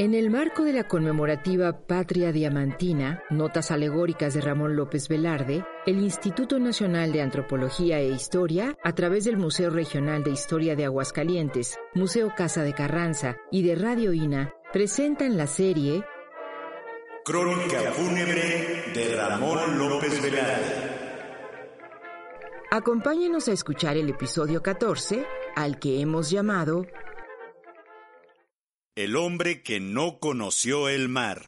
En el marco de la conmemorativa Patria Diamantina, Notas Alegóricas de Ramón López Velarde, el Instituto Nacional de Antropología e Historia, a través del Museo Regional de Historia de Aguascalientes, Museo Casa de Carranza y de Radio INA, presentan la serie Crónica fúnebre de Ramón López Velarde. Acompáñenos a escuchar el episodio 14, al que hemos llamado El hombre que no conoció el mar.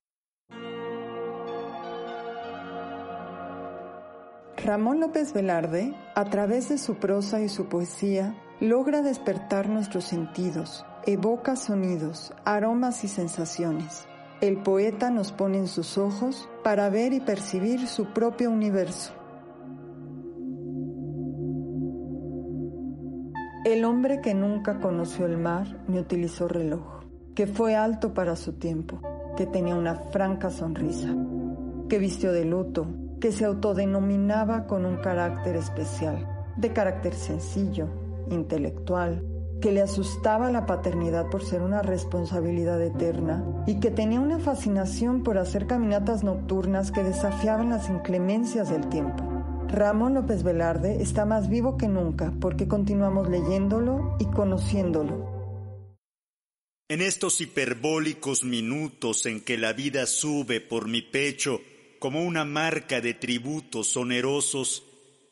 Ramón López Velarde, a través de su prosa y su poesía, logra despertar nuestros sentidos, evoca sonidos, aromas y sensaciones. El poeta nos pone en sus ojos para ver y percibir su propio universo. El hombre que nunca conoció el mar ni utilizó reloj, que fue alto para su tiempo, que tenía una franca sonrisa, que vistió de luto, que se autodenominaba con un carácter especial, de carácter sencillo, intelectual, que le asustaba la paternidad por ser una responsabilidad eterna y que tenía una fascinación por hacer caminatas nocturnas que desafiaban las inclemencias del tiempo. Ramón López Velarde está más vivo que nunca porque continuamos leyéndolo y conociéndolo. En estos hiperbólicos minutos en que la vida sube por mi pecho como una marca de tributos onerosos,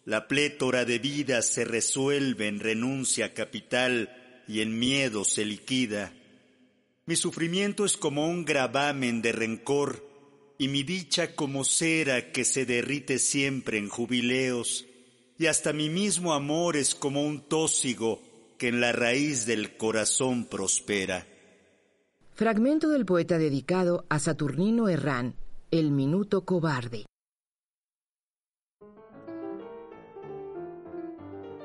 la plétora de vidas se resuelve en renuncia capital y en miedo se liquida. Mi sufrimiento es como un gravamen de rencor y mi dicha como cera que se derrite siempre en jubileos, y hasta mi mismo amor es como un tósigo que en la raíz del corazón prospera. Fragmento del poeta dedicado a Saturnino Herrán, El Minuto Cobarde.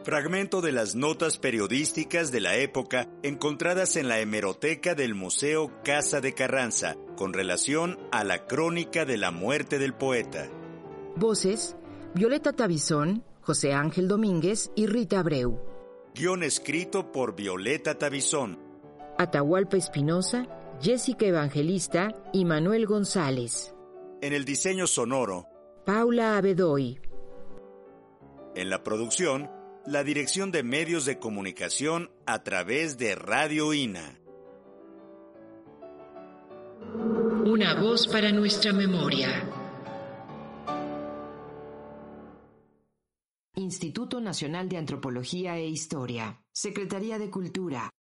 Fragmento de las notas periodísticas de la época encontradas en la hemeroteca del Museo Casa de Carranza con relación a la crónica de la muerte del poeta. Voces, Violeta Tabizón, José Ángel Domínguez y Rita Abreu. Guión escrito por Violeta Tabizón. Atahualpa Espinosa, Jessica Evangelista y Manuel González. En el diseño sonoro. Paula Abedoy. En la producción, la Dirección de Medios de Comunicación a través de Radio INA. Una voz para nuestra memoria. Instituto Nacional de Antropología e Historia. Secretaría de Cultura.